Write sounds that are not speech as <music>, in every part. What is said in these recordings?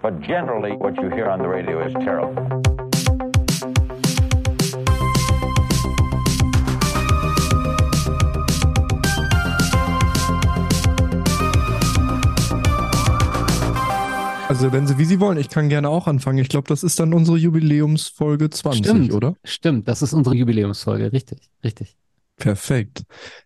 But generally, what you hear on the radio is terrible. Also wenn Sie, wie Sie wollen, ich kann gerne auch anfangen. Ich glaube, das ist dann unsere Jubiläumsfolge 20, Stimmt, oder? Stimmt, das ist unsere Jubiläumsfolge, richtig, richtig. Perfekt.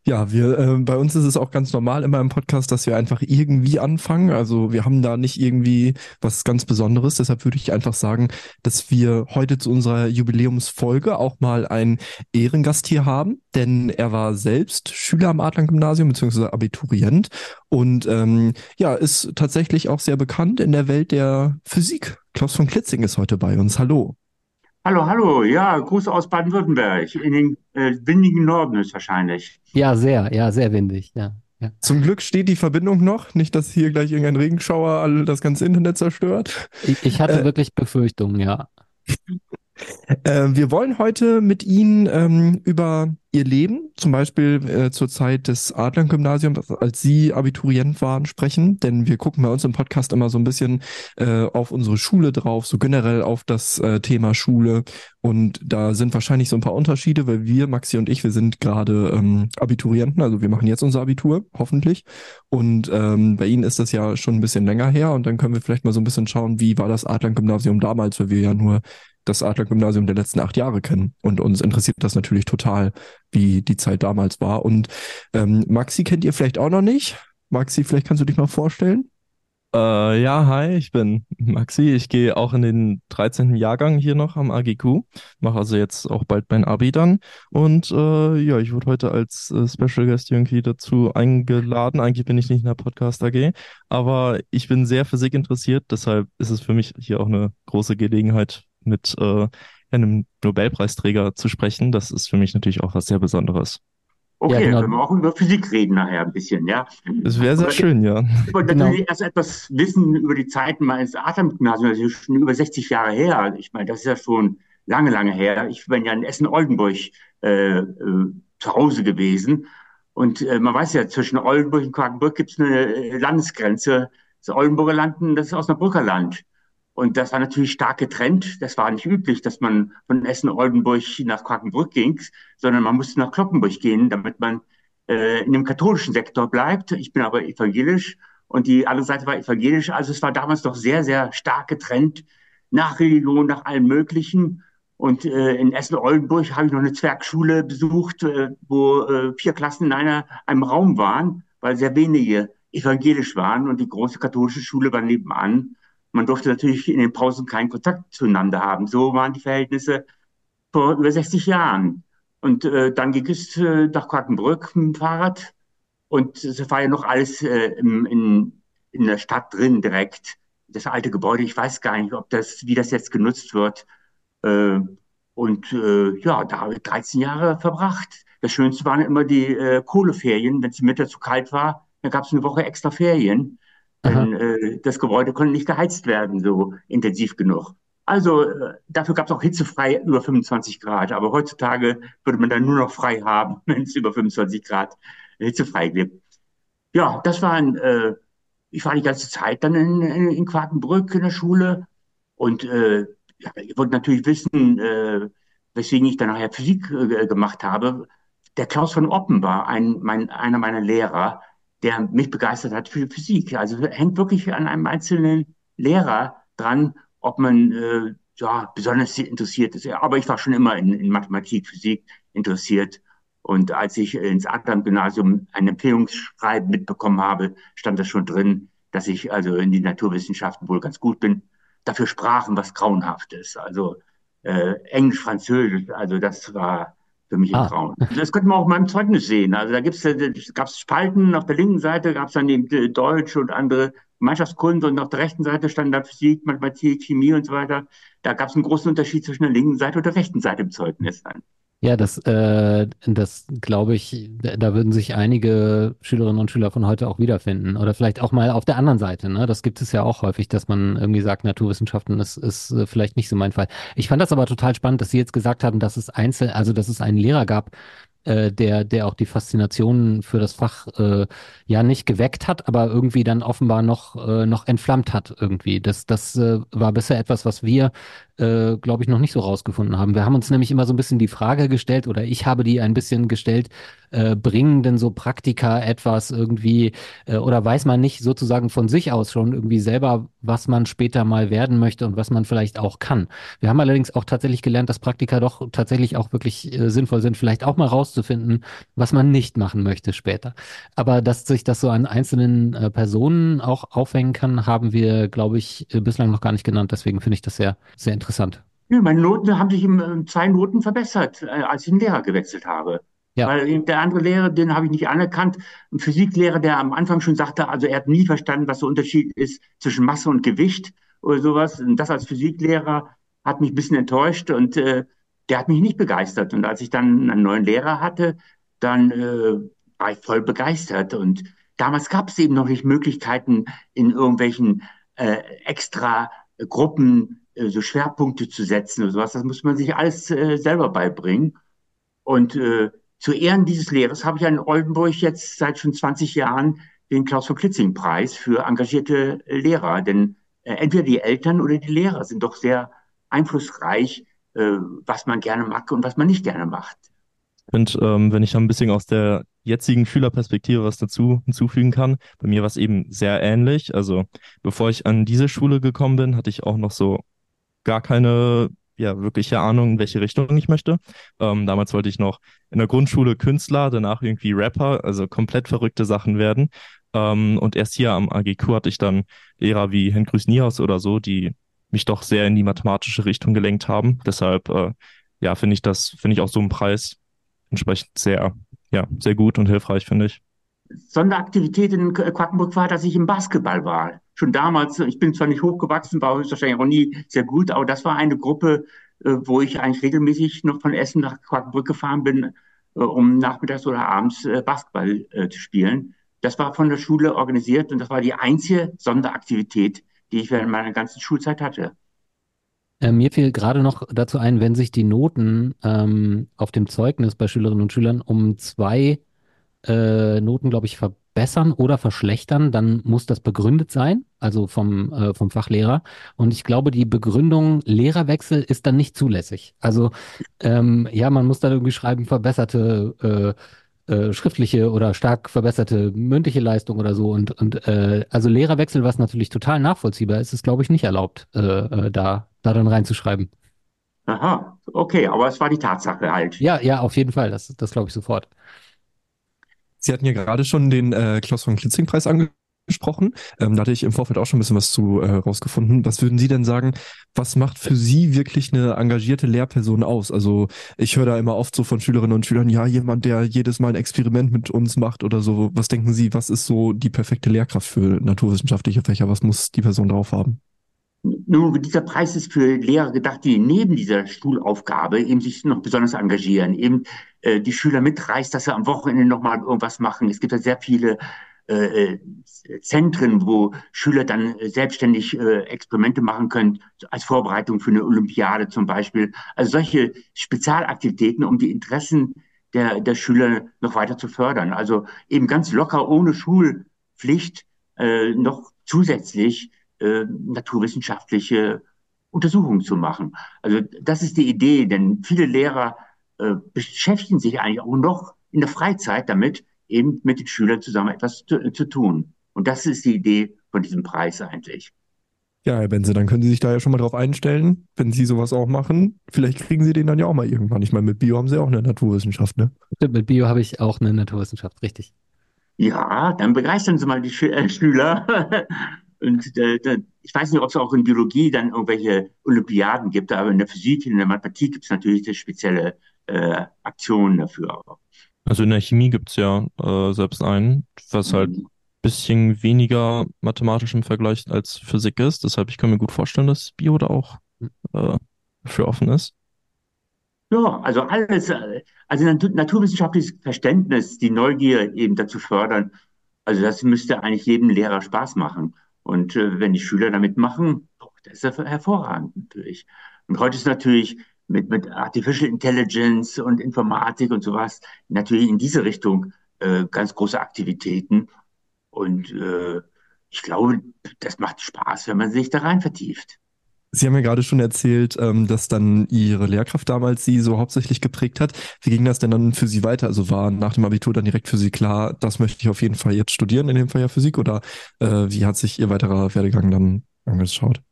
Ja, wir, äh, bei uns ist es auch ganz normal immer im Podcast, dass wir einfach irgendwie anfangen. Also wir haben da nicht irgendwie was ganz Besonderes. Deshalb würde ich einfach sagen, dass wir heute zu unserer Jubiläumsfolge auch mal einen Ehrengast hier haben, denn er war selbst Schüler am Adlern-Gymnasium beziehungsweise Abiturient und ähm, ja, ist tatsächlich auch sehr bekannt in der Welt der Physik. Klaus von Klitzing ist heute bei uns. Hallo. Hallo, hallo, ja, Gruß aus Baden-Württemberg, in den äh, windigen Norden ist wahrscheinlich. Ja, sehr, ja, sehr windig, ja. ja. Zum Glück steht die Verbindung noch, nicht, dass hier gleich irgendein Regenschauer all das ganze Internet zerstört. Ich, ich hatte Äh, wirklich Befürchtungen, ja. <laughs> Äh, wir wollen heute mit Ihnen ähm, über Ihr Leben, zum Beispiel äh, zur Zeit des Adlern-Gymnasiums, als Sie Abiturient waren, sprechen. Denn wir gucken bei uns im Podcast immer so ein bisschen äh, auf unsere Schule drauf, so generell auf das äh, Thema Schule. Und da sind wahrscheinlich so ein paar Unterschiede, weil wir, Maxi und ich, wir sind gerade ähm, Abiturienten, also wir machen jetzt unser Abitur, hoffentlich. Und ähm, bei Ihnen ist das ja schon ein bisschen länger her. Und dann können wir vielleicht mal so ein bisschen schauen, wie war das Adlern-Gymnasium damals, weil wir ja nur das Adler-Gymnasium der letzten acht Jahre kennen. Und uns interessiert das natürlich total, wie die Zeit damals war. Und ähm, Maxi kennt ihr vielleicht auch noch nicht. Maxi, vielleicht kannst du dich mal vorstellen. Äh, ja, hi, ich bin Maxi. Ich gehe auch in den 13. Jahrgang hier noch am AGQ. Mache also jetzt auch bald mein Abi dann. Und äh, ja, ich wurde heute als äh, Special Guest irgendwie dazu eingeladen. Eigentlich bin ich nicht in der Podcast AG, aber ich bin sehr Physik interessiert. Deshalb ist es für mich hier auch eine große Gelegenheit, mit äh, einem Nobelpreisträger zu sprechen. Das ist für mich natürlich auch was sehr Besonderes. Okay, Ja, dann genau. können wir auch über Physik reden nachher ein bisschen, ja. Es wäre sehr Aber schön, ja. Ich wollte Genau. natürlich erst etwas wissen über die Zeiten meines Adlern-Gymnasiums, das ist schon über 60 Jahre her. Ich meine, das ist ja schon lange, lange her. Ich bin ja in Essen-Oldenburg äh, äh, zu Hause gewesen. Und äh, man weiß ja, zwischen Oldenburg und Quakenbrück gibt es eine äh, Landesgrenze. Das Oldenburger Land und das Osnabrücker Land. Und das war natürlich stark getrennt. Das war nicht üblich, dass man von Essen-Oldenburg nach Quakenbrück ging, sondern man musste nach Kloppenburg gehen, damit man äh, in dem katholischen Sektor bleibt. Ich bin aber evangelisch und die andere Seite war evangelisch. Also es war damals doch sehr, sehr stark getrennt nach Religion, nach allem Möglichen. Und äh, in Essen-Oldenburg habe ich noch eine Zwergschule besucht, äh, wo äh, vier Klassen in einer, einem Raum waren, weil sehr wenige evangelisch waren und die große katholische Schule war nebenan. Man durfte natürlich in den Pausen keinen Kontakt zueinander haben. So waren die Verhältnisse vor über 60 Jahren. Und äh, dann ging es äh, nach Quakenbrück mit dem Fahrrad. Und es war ja noch alles äh, in, in der Stadt drin direkt. Das alte Gebäude, ich weiß gar nicht, ob das, wie das jetzt genutzt wird. Äh, und äh, ja, da habe ich 13 Jahre verbracht. Das Schönste waren immer die äh, Kohleferien. Wenn es im Winter zu kalt war, dann gab es eine Woche extra Ferien. Denn äh, das Gebäude konnte nicht geheizt werden, so intensiv genug. Also äh, dafür gab es auch hitzefrei über 25 Grad. Aber heutzutage würde man dann nur noch frei haben, <laughs> wenn es über 25 Grad hitzefrei gibt. Ja, das war ein, äh, ich war die ganze Zeit dann in, in, in Quakenbrück in der Schule. Und äh, ja, ihr wollt natürlich wissen, äh, weswegen ich dann nachher Physik äh, gemacht habe. Der Klaus von Oppen war ein, mein, einer meiner Lehrer, der mich begeistert hat für Physik. Also hängt wirklich an einem einzelnen Lehrer dran, ob man äh, ja, besonders interessiert ist. Aber ich war schon immer in, in Mathematik, Physik interessiert. Und als ich ins Adlern-Gymnasium ein Empfehlungsschreiben mitbekommen habe, stand das schon drin, dass ich also in die Naturwissenschaften wohl ganz gut bin. Dafür Sprachen was grauenhaft ist. Also äh, Englisch, Französisch, also das war für mich Ah. Traum. Das könnte man auch in meinem Zeugnis sehen. Also da gibt's, äh, gab's Spalten, auf der linken Seite gab's dann die äh, Deutsch und andere Gemeinschaftskunde und auf der rechten Seite stand dann Physik, Mathematik, Chemie und so weiter. Da gab's einen großen Unterschied zwischen der linken Seite und der rechten Seite im Zeugnis dann. Ja, das, äh, das glaube ich, da würden sich einige Schülerinnen und Schüler von heute auch wiederfinden. Oder vielleicht auch mal auf der anderen Seite. Ne? Das gibt es ja auch häufig, dass man irgendwie sagt, Naturwissenschaften ist, ist äh, vielleicht nicht so mein Fall. Ich fand das aber total spannend, dass Sie jetzt gesagt haben, dass es Einzel, also dass es einen Lehrer gab, äh, der, der auch die Faszination für das Fach äh, ja nicht geweckt hat, aber irgendwie dann offenbar noch, äh, noch entflammt hat irgendwie. Das, das äh, war bisher etwas, was wir, äh, glaube ich, noch nicht so rausgefunden haben. Wir haben uns nämlich immer so ein bisschen die Frage gestellt, oder ich habe die ein bisschen gestellt, äh, bringen denn so Praktika etwas irgendwie, äh, oder weiß man nicht sozusagen von sich aus schon irgendwie selber, was man später mal werden möchte und was man vielleicht auch kann. Wir haben allerdings auch tatsächlich gelernt, dass Praktika doch tatsächlich auch wirklich äh, sinnvoll sind, vielleicht auch mal rauszufinden, was man nicht machen möchte später. Aber dass sich das so an einzelnen äh, Personen auch aufhängen kann, haben wir, glaube ich, äh, bislang noch gar nicht genannt. Deswegen finde ich das sehr, sehr interessant. Ja, meine Noten haben sich um zwei Noten verbessert, äh, als ich den Lehrer gewechselt habe. Ja. Weil der andere Lehrer, den habe ich nicht anerkannt. Ein Physiklehrer, der am Anfang schon sagte, also er hat nie verstanden, was der Unterschied ist zwischen Masse und Gewicht oder sowas. Und das als Physiklehrer hat mich ein bisschen enttäuscht und äh, der hat mich nicht begeistert. Und als ich dann einen neuen Lehrer hatte, dann äh, war ich voll begeistert. Und damals gab es eben noch nicht Möglichkeiten, in irgendwelchen äh, extra Gruppen äh, so Schwerpunkte zu setzen oder sowas. Das muss man sich alles äh, selber beibringen. Und äh, zu Ehren dieses Lehrers habe ich in Oldenburg jetzt seit schon 20 Jahren den Klaus von Klitzing Preis für engagierte Lehrer. Denn äh, entweder die Eltern oder die Lehrer sind doch sehr einflussreich, äh, was man gerne mag und was man nicht gerne macht. Und ähm, wenn ich dann ein bisschen aus der jetzigen Schülerperspektive was dazu hinzufügen kann, bei mir war es eben sehr ähnlich. Also bevor ich an diese Schule gekommen bin, hatte ich auch noch so gar keine ja, wirkliche Ahnung, in welche Richtung ich möchte. Ähm, damals wollte ich noch in der Grundschule Künstler, danach irgendwie Rapper, also komplett verrückte Sachen werden. Ähm, und erst hier am AGQ hatte ich dann Lehrer wie Hengrüß Niehaus oder so, die mich doch sehr in die mathematische Richtung gelenkt haben. Deshalb, äh, ja, finde ich das, finde ich auch so einen Preis entsprechend sehr, ja, sehr gut und hilfreich, finde ich. Sonderaktivität in Quackenburg war, dass ich im Basketball war. Schon damals, ich bin zwar nicht hochgewachsen, war wahrscheinlich auch nie sehr gut, aber das war eine Gruppe, äh, wo ich eigentlich regelmäßig noch von Essen nach Quackenburg gefahren bin, äh, um nachmittags oder abends äh, Basketball zu spielen. Das war von der Schule organisiert und das war die einzige Sonderaktivität, die ich während meiner ganzen Schulzeit hatte. mir fiel gerade noch dazu ein, wenn sich die Noten ähm, auf dem Zeugnis bei Schülerinnen und Schülern um zwei äh, Noten, glaube ich, verbessern oder verschlechtern, dann muss das begründet sein, also vom, äh, vom Fachlehrer. Und ich glaube, die Begründung Lehrerwechsel ist dann nicht zulässig. Also ähm, ja, man muss dann irgendwie schreiben, verbesserte äh, äh, schriftliche oder stark verbesserte mündliche Leistung oder so. Und, und äh, also Lehrerwechsel, was natürlich total nachvollziehbar ist, ist, glaube ich, nicht erlaubt, äh, äh, da, da dann reinzuschreiben. Aha, okay, aber es war die Tatsache halt. Ja, ja, auf jeden Fall, das, das glaube ich sofort. Sie hatten ja gerade schon den äh, Klaus von Klitzing-Preis angesprochen. Ähm, da hatte ich im Vorfeld auch schon ein bisschen was zu äh, rausgefunden. Was würden Sie denn sagen, was macht für Sie wirklich eine engagierte Lehrperson aus? Also ich höre da immer oft so von Schülerinnen und Schülern, ja, jemand, der jedes Mal ein Experiment mit uns macht oder so. Was denken Sie, was ist so die perfekte Lehrkraft für naturwissenschaftliche Fächer? Was muss die Person drauf haben? Nun, dieser Preis ist für Lehrer gedacht, die neben dieser Schulaufgabe eben sich noch besonders engagieren, eben äh, die Schüler mitreißt, dass sie am Wochenende nochmal irgendwas machen. Es gibt ja sehr viele äh, äh, Zentren, wo Schüler dann selbstständig äh, Experimente machen können, als Vorbereitung für eine Olympiade zum Beispiel. Also solche Spezialaktivitäten, um die Interessen der, der Schüler noch weiter zu fördern. Also eben ganz locker, ohne Schulpflicht, äh, noch zusätzlich äh, naturwissenschaftliche Untersuchungen zu machen. Also das ist die Idee, denn viele Lehrer äh, beschäftigen sich eigentlich auch noch in der Freizeit damit, eben mit den Schülern zusammen etwas zu, zu tun. Und das ist die Idee von diesem Preis eigentlich. Ja, Herr Benze, dann können Sie sich da ja schon mal drauf einstellen, wenn Sie sowas auch machen. Vielleicht kriegen Sie den dann ja auch mal irgendwann. Ich meine, mit Bio haben Sie auch eine Naturwissenschaft, ne? Stimmt, mit Bio habe ich auch eine Naturwissenschaft, richtig. Ja, dann begeistern Sie mal die Sch äh, Schüler. <laughs> Und äh, ich weiß nicht, ob es auch in Biologie dann irgendwelche Olympiaden gibt, aber in der Physik, in der Mathematik gibt es natürlich spezielle äh, Aktionen dafür. Also in der Chemie gibt es ja äh, selbst einen, was halt ein bisschen weniger mathematisch im Vergleich als Physik ist. Deshalb, ich kann mir gut vorstellen, dass Bio da auch äh, für offen ist. Ja, also alles, also naturwissenschaftliches Verständnis, die Neugier eben dazu fördern. Also das müsste eigentlich jedem Lehrer Spaß machen. Und äh, wenn die Schüler damit machen, das ist hervorragend natürlich. Und heute ist natürlich mit, mit Artificial Intelligence und Informatik und sowas, natürlich in diese Richtung äh, ganz große Aktivitäten. Und äh, ich glaube, das macht Spaß, wenn man sich da rein vertieft. Sie haben ja gerade schon erzählt, ähm, dass dann Ihre Lehrkraft damals Sie so hauptsächlich geprägt hat. Wie ging das denn dann für Sie weiter? Also war nach dem Abitur dann direkt für Sie klar, das möchte ich auf jeden Fall jetzt studieren, in dem Fall ja Physik, oder äh, wie hat sich Ihr weiterer Werdegang dann angeschaut?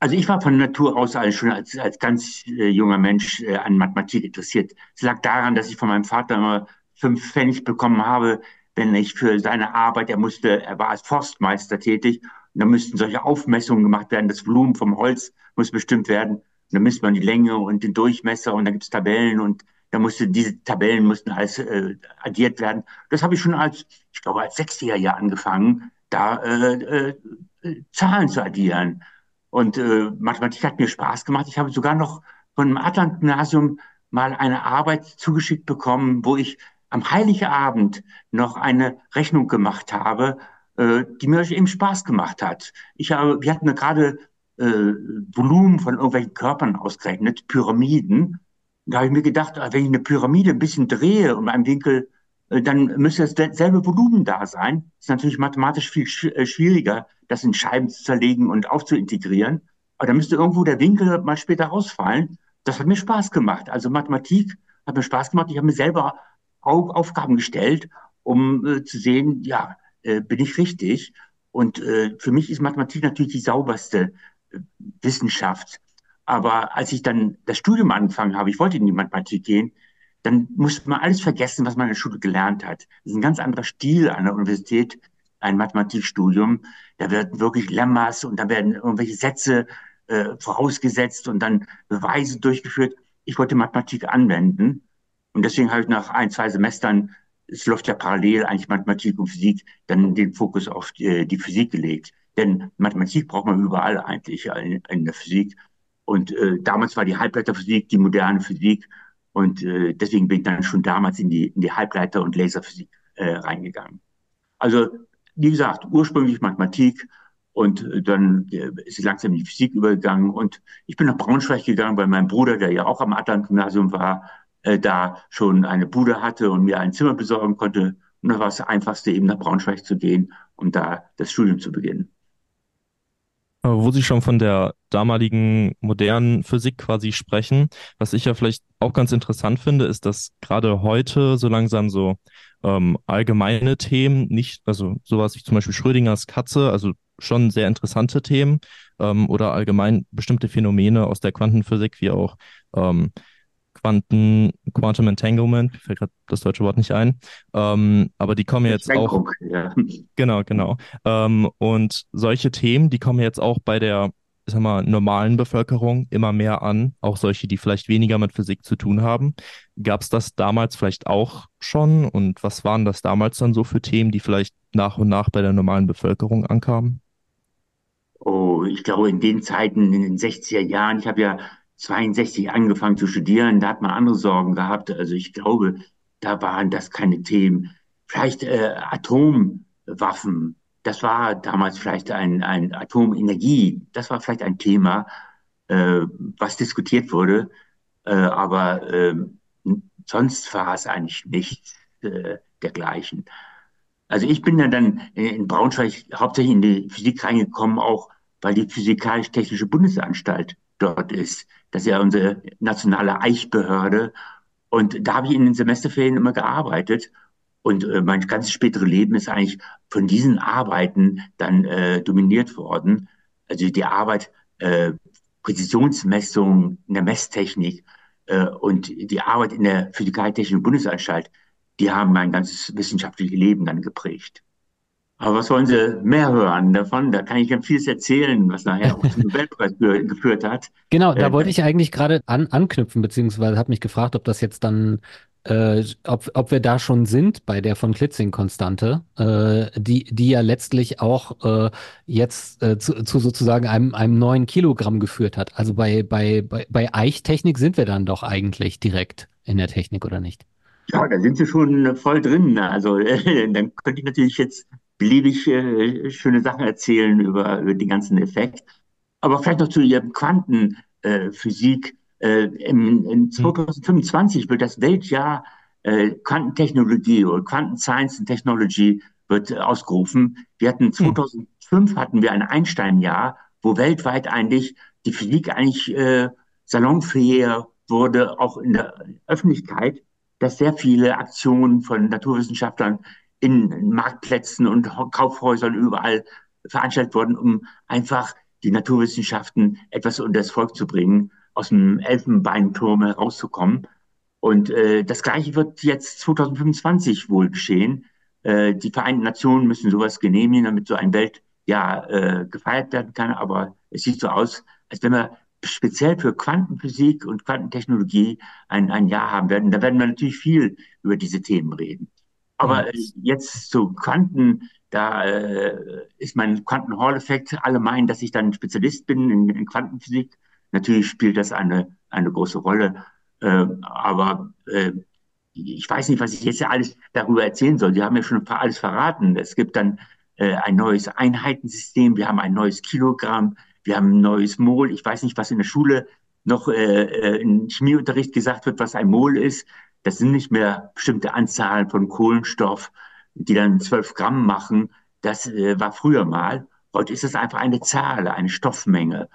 Also ich war von Natur aus schon als, als ganz äh, junger Mensch äh, an Mathematik interessiert. Es lag daran, dass ich von meinem Vater immer fünf Pfennig bekommen habe, wenn ich für seine Arbeit, er musste, er war als Forstmeister tätig, da müssten solche Aufmessungen gemacht werden, das Volumen vom Holz muss bestimmt werden. Und dann misst man die Länge und den Durchmesser und dann gibt es Tabellen und da musste diese Tabellen mussten alles äh, addiert werden. Das habe ich schon als, ich glaube, als Sechsjähriger angefangen, da äh, äh, Zahlen zu addieren. Und äh, Mathematik hat mir Spaß gemacht. Ich habe sogar noch von dem Atlant-Gymnasium mal eine Arbeit zugeschickt bekommen, wo ich am Heiligabend noch eine Rechnung gemacht habe, äh, die mir eben Spaß gemacht hat. Ich habe, wir hatten gerade äh, Volumen von irgendwelchen Körpern ausgerechnet, Pyramiden. Da habe ich mir gedacht, wenn ich eine Pyramide ein bisschen drehe um einen Winkel, äh, dann müsste dasselbe Volumen da sein. Ist natürlich mathematisch viel äh, schwieriger, das in Scheiben zu zerlegen und aufzuintegrieren. Aber da müsste irgendwo der Winkel mal später rausfallen. Das hat mir Spaß gemacht. Also Mathematik hat mir Spaß gemacht. Ich habe mir selber Aufgaben gestellt, um äh, zu sehen, ja, äh, bin ich richtig? Und äh, für mich ist Mathematik natürlich die sauberste äh, Wissenschaft. Aber als ich dann das Studium angefangen habe, ich wollte in die Mathematik gehen, dann musste man alles vergessen, was man in der Schule gelernt hat. Das ist ein ganz anderer Stil an der Universität, ein Mathematikstudium. Da werden wirklich Lemmas und da werden irgendwelche Sätze äh, vorausgesetzt und dann Beweise durchgeführt. Ich wollte Mathematik anwenden und deswegen habe ich nach ein, zwei Semestern, es läuft ja parallel eigentlich Mathematik und Physik, dann den Fokus auf die, äh, die Physik gelegt. Denn Mathematik braucht man überall eigentlich in, in der Physik. Und äh, damals war die Halbleiterphysik die moderne Physik. Und äh, deswegen bin ich dann schon damals in die, in die Halbleiter- und Laserphysik äh, reingegangen. Also, wie gesagt, ursprünglich Mathematik und äh, dann äh, ist langsam in die Physik übergegangen. Und ich bin nach Braunschweig gegangen, weil mein Bruder, der ja auch am Atlant-Gymnasium war, äh, da schon eine Bude hatte und mir ein Zimmer besorgen konnte. Und da war das Einfachste, eben nach Braunschweig zu gehen und da das Studium zu beginnen. Wo Sie schon von der damaligen modernen Physik quasi sprechen, was ich ja vielleicht auch ganz interessant finde, ist, dass gerade heute so langsam so ähm, allgemeine Themen, nicht, also sowas wie zum Beispiel Schrödingers Katze, also schon sehr interessante Themen ähm, oder allgemein bestimmte Phänomene aus der Quantenphysik, wie auch ähm, Quanten, Quantum Entanglement, mir fällt gerade das deutsche Wort nicht ein, ähm, aber die kommen jetzt auch. Ja. Genau, genau. Ähm, und solche Themen, die kommen jetzt auch bei der, ich sag mal, normalen Bevölkerung immer mehr an, auch solche, die vielleicht weniger mit Physik zu tun haben. Gab es das damals vielleicht auch schon? Und was waren das damals dann so für Themen, die vielleicht nach und nach bei der normalen Bevölkerung ankamen? Oh, ich glaube, in den Zeiten, in den 60er Jahren, ich habe ja 62 angefangen zu studieren, da hat man andere Sorgen gehabt. Also ich glaube, da waren das keine Themen. Vielleicht äh, Atomwaffen, das war damals vielleicht ein, ein Atomenergie, das war vielleicht ein Thema, äh, was diskutiert wurde. Äh, aber äh, sonst war es eigentlich nichts äh, dergleichen. Also ich bin ja dann in Braunschweig hauptsächlich in die Physik reingekommen, auch weil die Physikalisch-Technische Bundesanstalt dort ist. Das ist ja unsere nationale Eichbehörde. Und da habe ich in den Semesterferien immer gearbeitet. Und äh, mein ganzes spätere Leben ist eigentlich von diesen Arbeiten dann äh, dominiert worden. Also die Arbeit äh, Präzisionsmessung in der Messtechnik äh, und die Arbeit in der Physikaltechnischen Bundesanstalt, die haben mein ganzes wissenschaftliches Leben dann geprägt. Aber was wollen Sie mehr hören davon? Da kann ich ganz vieles erzählen, was nachher auch zum <laughs> Nobelpreis geführt hat. Genau, da äh, wollte ich eigentlich gerade an, anknüpfen, beziehungsweise habe mich gefragt, ob das jetzt dann, äh, ob, ob wir da schon sind bei der von Klitzing-Konstante, äh, die, die ja letztlich auch äh, jetzt äh, zu, zu sozusagen einem, einem neuen Kilogramm geführt hat. Also bei, bei, bei, bei Eichtechnik sind wir dann doch eigentlich direkt in der Technik, oder nicht? Ja, da sind Sie schon voll drin. Also äh, <laughs> dann könnte ich natürlich jetzt beliebig äh, schöne Sachen erzählen über, über den ganzen Effekt. Aber vielleicht noch zu Ihrem Quantenphysik. Äh, im, in 2025 hm. wird das Weltjahr äh, Quantentechnologie oder Quanten Science and Technology wird äh, ausgerufen. Wir hatten 2005 hm. hatten wir ein Einstein-Jahr, wo weltweit eigentlich die Physik eigentlich äh, salonfähig wurde, auch in der Öffentlichkeit, dass sehr viele Aktionen von Naturwissenschaftlern in Marktplätzen und Kaufhäusern überall veranstaltet wurden, um einfach die Naturwissenschaften etwas unter das Volk zu bringen, aus dem Elfenbeinturm herauszukommen. Und äh, das Gleiche wird jetzt 2025 wohl geschehen. Äh, die Vereinten Nationen müssen sowas genehmigen, damit so ein Weltjahr äh, gefeiert werden kann. Aber es sieht so aus, als wenn wir speziell für Quantenphysik und Quantentechnologie ein, ein Jahr haben werden. Da werden wir natürlich viel über diese Themen reden. Aber äh, jetzt zu Quanten, da äh, ist mein Quanten-Hall-Effekt. Alle meinen, dass ich dann Spezialist bin in, in Quantenphysik. Natürlich spielt das eine, eine große Rolle. Äh, aber äh, ich weiß nicht, was ich jetzt alles darüber erzählen soll. Sie haben ja schon alles verraten. Es gibt dann äh, ein neues Einheitensystem. Wir haben ein neues Kilogramm. Wir haben ein neues Mol. Ich weiß nicht, was in der Schule noch äh, äh im Chemieunterricht gesagt wird, was ein Mol ist. Das sind nicht mehr bestimmte Anzahlen von Kohlenstoff, die dann 12 Gramm machen. Das äh, war früher mal. Heute ist es einfach eine Zahl, eine Stoffmenge.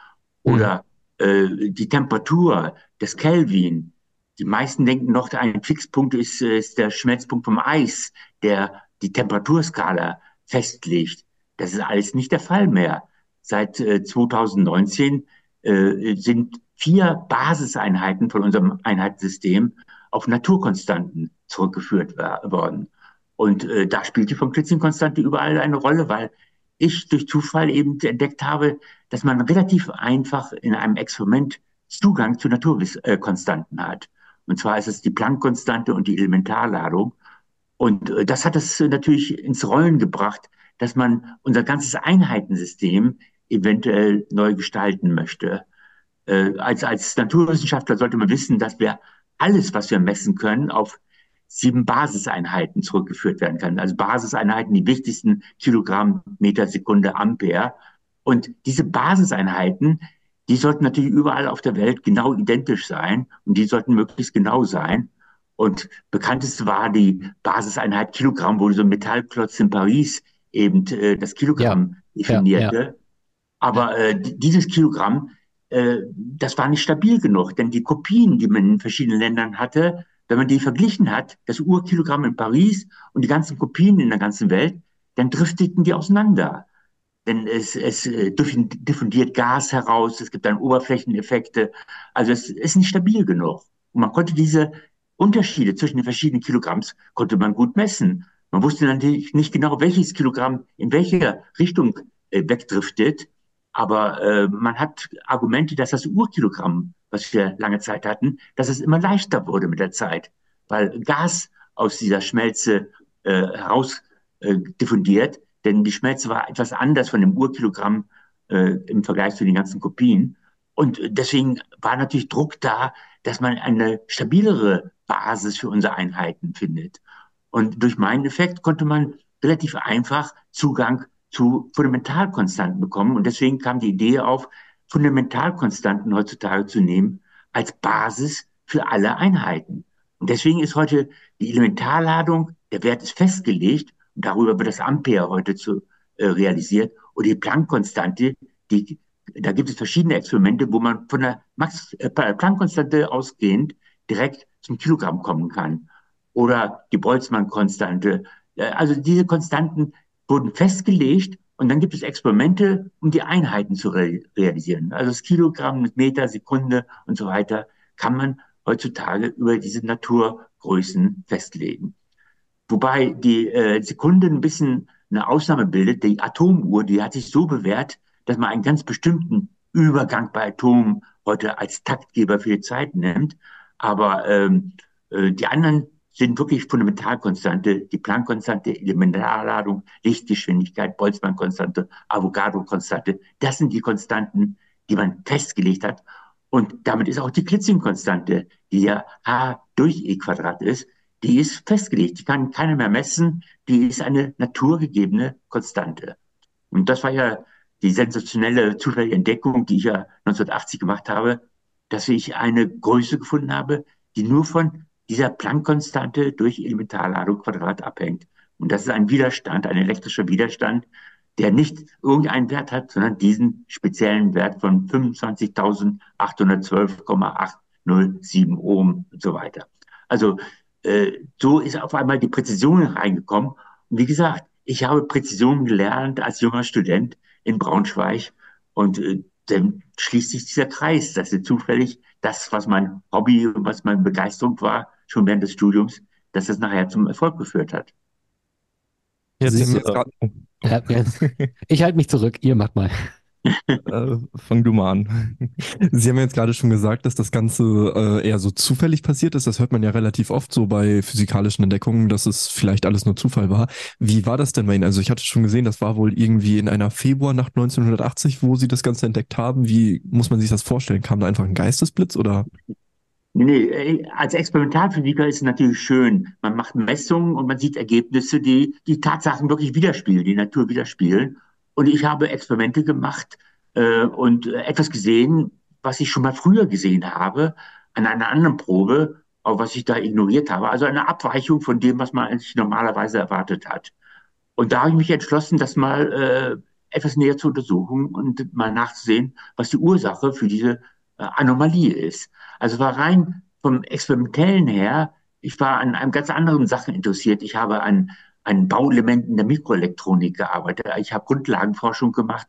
Oder mhm. äh, die Temperatur, das Kelvin. Die meisten denken noch, ein Fixpunkt ist, äh, ist der Schmelzpunkt vom Eis, der die Temperaturskala festlegt. Das ist alles nicht der Fall mehr. Seit äh, 2019 äh, sind vier Basiseinheiten von unserem Einheitssystem auf Naturkonstanten zurückgeführt worden. Und äh, da spielt die von Klitzing-Konstante überall eine Rolle, weil ich durch Zufall eben entdeckt habe, dass man relativ einfach in einem Experiment Zugang zu Naturkonstanten hat. Und zwar ist es die Planck-Konstante und die Elementarladung. Und äh, das hat es natürlich ins Rollen gebracht, dass man unser ganzes Einheitensystem eventuell neu gestalten möchte. Äh, als, als Naturwissenschaftler sollte man wissen, dass wir alles, was wir messen können, auf sieben Basiseinheiten zurückgeführt werden kann. Also Basiseinheiten, die wichtigsten Kilogramm, Meter, Sekunde, Ampere. Und diese Basiseinheiten, die sollten natürlich überall auf der Welt genau identisch sein und die sollten möglichst genau sein. Und bekannteste war die Basiseinheit Kilogramm, wo so ein Metallklotz in Paris eben äh, das Kilogramm ja, definierte. Ja, ja. Aber äh, dieses Kilogramm das war nicht stabil genug, denn die Kopien, die man in verschiedenen Ländern hatte, wenn man die verglichen hat, das Urkilogramm in Paris und die ganzen Kopien in der ganzen Welt, dann drifteten die auseinander. Denn es, es äh, diffundiert Gas heraus, es gibt dann Oberflächeneffekte. Also es ist nicht stabil genug. Und man konnte diese Unterschiede zwischen den verschiedenen Kilogramms, konnte man gut messen. Man wusste natürlich nicht genau, welches Kilogramm in welche Richtung äh, wegdriftet. Aber äh, man hat Argumente, dass das Urkilogramm, was wir lange Zeit hatten, dass es immer leichter wurde mit der Zeit, weil Gas aus dieser Schmelze äh, heraus äh, diffundiert, denn die Schmelze war etwas anders von dem Urkilogramm äh, im Vergleich zu den ganzen Kopien. Und deswegen war natürlich Druck da, dass man eine stabilere Basis für unsere Einheiten findet. Und durch meinen Effekt konnte man relativ einfach Zugang zu Fundamentalkonstanten bekommen. Und deswegen kam die Idee auf, Fundamentalkonstanten heutzutage zu nehmen als Basis für alle Einheiten. Und deswegen ist heute die Elementarladung, der Wert ist festgelegt und darüber wird das Ampere heute zu, äh, realisiert. Und die Planck-Konstante, die, da gibt es verschiedene Experimente, wo man von der Max, äh, Planck-Konstante ausgehend direkt zum Kilogramm kommen kann. Oder die Boltzmann-Konstante. Äh, also diese Konstanten wurden festgelegt und dann gibt es Experimente, um die Einheiten zu re realisieren. Also das Kilogramm Meter, Sekunde und so weiter kann man heutzutage über diese Naturgrößen festlegen. Wobei die äh, Sekunde ein bisschen eine Ausnahme bildet. Die Atomuhr, die hat sich so bewährt, dass man einen ganz bestimmten Übergang bei Atomen heute als Taktgeber für die Zeit nimmt. Aber ähm, äh, die anderen sind wirklich Fundamentalkonstante, die Planck-Konstante, Elementarladung, Lichtgeschwindigkeit, Boltzmann-Konstante, Avogadro-Konstante. Das sind die Konstanten, die man festgelegt hat. Und damit ist auch die Klitzing-Konstante, die ja h durch e Quadrat ist, die ist festgelegt. Die kann keiner mehr messen. Die ist eine naturgegebene Konstante. Und das war ja die sensationelle zufällige Entdeckung, die ich ja 1980 gemacht habe, dass ich eine Größe gefunden habe, die nur von dieser Planck-Konstante durch Elementarladung Quadrat abhängt. Und das ist ein Widerstand, ein elektrischer Widerstand, der nicht irgendeinen Wert hat, sondern diesen speziellen Wert von 25.812,807 Ohm und so weiter. Also äh, so ist auf einmal die Präzision reingekommen. Und wie gesagt, ich habe Präzision gelernt als junger Student in Braunschweig und äh, dann schließt sich dieser Kreis, dass ist zufällig das, was mein Hobby und was meine Begeisterung war, schon während des Studiums, dass das nachher zum Erfolg geführt hat. Jetzt, Sie jetzt grad- Ja, ja. Ich halte mich zurück, ihr macht mal. <laughs> äh, fang du mal an. <laughs> Sie haben jetzt gerade schon gesagt, dass das Ganze äh, eher so zufällig passiert ist. Das hört man ja relativ oft so bei physikalischen Entdeckungen, dass es vielleicht alles nur Zufall war. Wie war das denn bei Ihnen? Also ich hatte schon gesehen, das war wohl irgendwie in einer Februarnacht 1980, wo Sie das Ganze entdeckt haben. Wie muss man sich das vorstellen? Kam da einfach ein Geistesblitz oder? Nee, äh, als Experimentalphysiker ist es natürlich schön. Man macht Messungen und man sieht Ergebnisse, die die Tatsachen wirklich widerspiegeln, die Natur widerspiegeln. Und ich habe Experimente gemacht äh, und äh, etwas gesehen, was ich schon mal früher gesehen habe, an einer anderen Probe, aber was ich da ignoriert habe. Also eine Abweichung von dem, was man eigentlich normalerweise erwartet hat. Und da habe ich mich entschlossen, das mal äh, etwas näher zu untersuchen und mal nachzusehen, was die Ursache für diese äh, Anomalie ist. Also war rein vom Experimentellen her, ich war an einem ganz anderen Sachen interessiert. Ich habe an, an Bauelementen der Mikroelektronik gearbeitet. Ich habe Grundlagenforschung gemacht,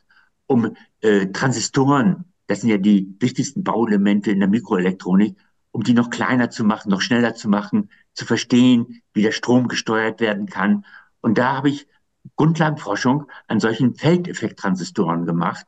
um äh, Transistoren, das sind ja die wichtigsten Bauelemente in der Mikroelektronik, um die noch kleiner zu machen, noch schneller zu machen, zu verstehen, wie der Strom gesteuert werden kann. Und da habe ich Grundlagenforschung an solchen Feldeffekttransistoren gemacht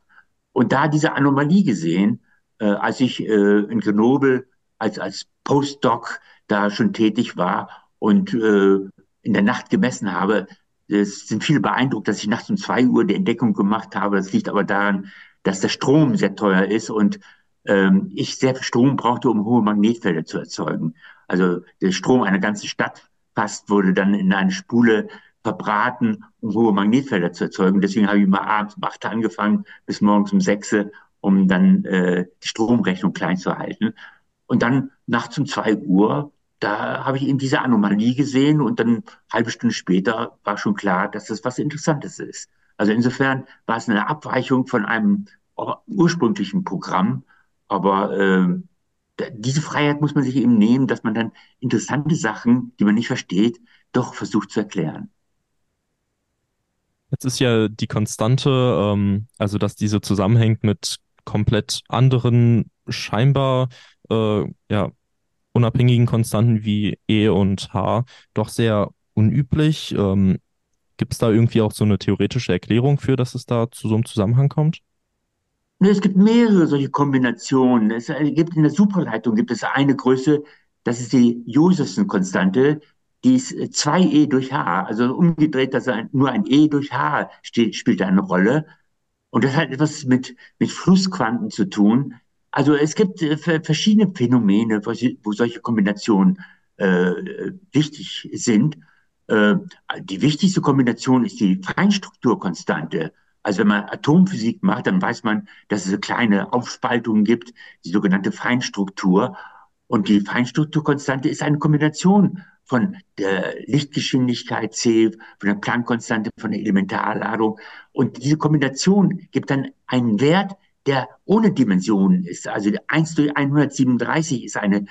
und da diese Anomalie gesehen, äh, als ich äh, in Grenoble als, als Postdoc da schon tätig war und äh, in der Nacht gemessen habe. Es sind viele beeindruckt, dass ich nachts um zwei Uhr die Entdeckung gemacht habe. Das liegt aber daran, dass der Strom sehr teuer ist und ähm, ich sehr viel Strom brauchte, um hohe Magnetfelder zu erzeugen. Also der Strom einer ganzen Stadt fast wurde dann in eine Spule verbraten, um hohe Magnetfelder zu erzeugen. Deswegen habe ich mal abends um acht angefangen bis morgens um sechs, um dann äh, die Stromrechnung klein zu halten. Und dann nachts um zwei Uhr, da habe ich eben diese Anomalie gesehen und dann halbe Stunde später war schon klar, dass das was Interessantes ist. Also insofern war es eine Abweichung von einem ursprünglichen Programm, aber äh, diese Freiheit muss man sich eben nehmen, dass man dann interessante Sachen, die man nicht versteht, doch versucht zu erklären. Jetzt ist ja die Konstante, ähm, also dass diese zusammenhängt mit komplett anderen, scheinbar äh, ja, unabhängigen Konstanten wie E und H, doch sehr unüblich. Ähm, Gibt es da irgendwie auch so eine theoretische Erklärung für, dass es da zu so einem Zusammenhang kommt? Es gibt mehrere solche Kombinationen. Es gibt in der Supraleitung gibt es eine Größe, das ist die Josephson-Konstante, die ist 2e durch h, also umgedreht, dass nur ein e durch h steht, spielt eine Rolle. Und das hat etwas mit, mit Flussquanten zu tun. Also es gibt äh, verschiedene Phänomene, wo, wo solche Kombinationen äh, wichtig sind. Äh, die wichtigste Kombination ist die Feinstrukturkonstante. Also wenn man Atomphysik macht, dann weiß man, dass es kleine Aufspaltungen gibt, die sogenannte Feinstruktur. Und die Feinstrukturkonstante ist eine Kombination von der Lichtgeschwindigkeit c, von der Planck-Konstante, von der Elementarladung. Und diese Kombination gibt dann einen Wert, der ohne Dimensionen ist. Also 1 durch 137 ist eine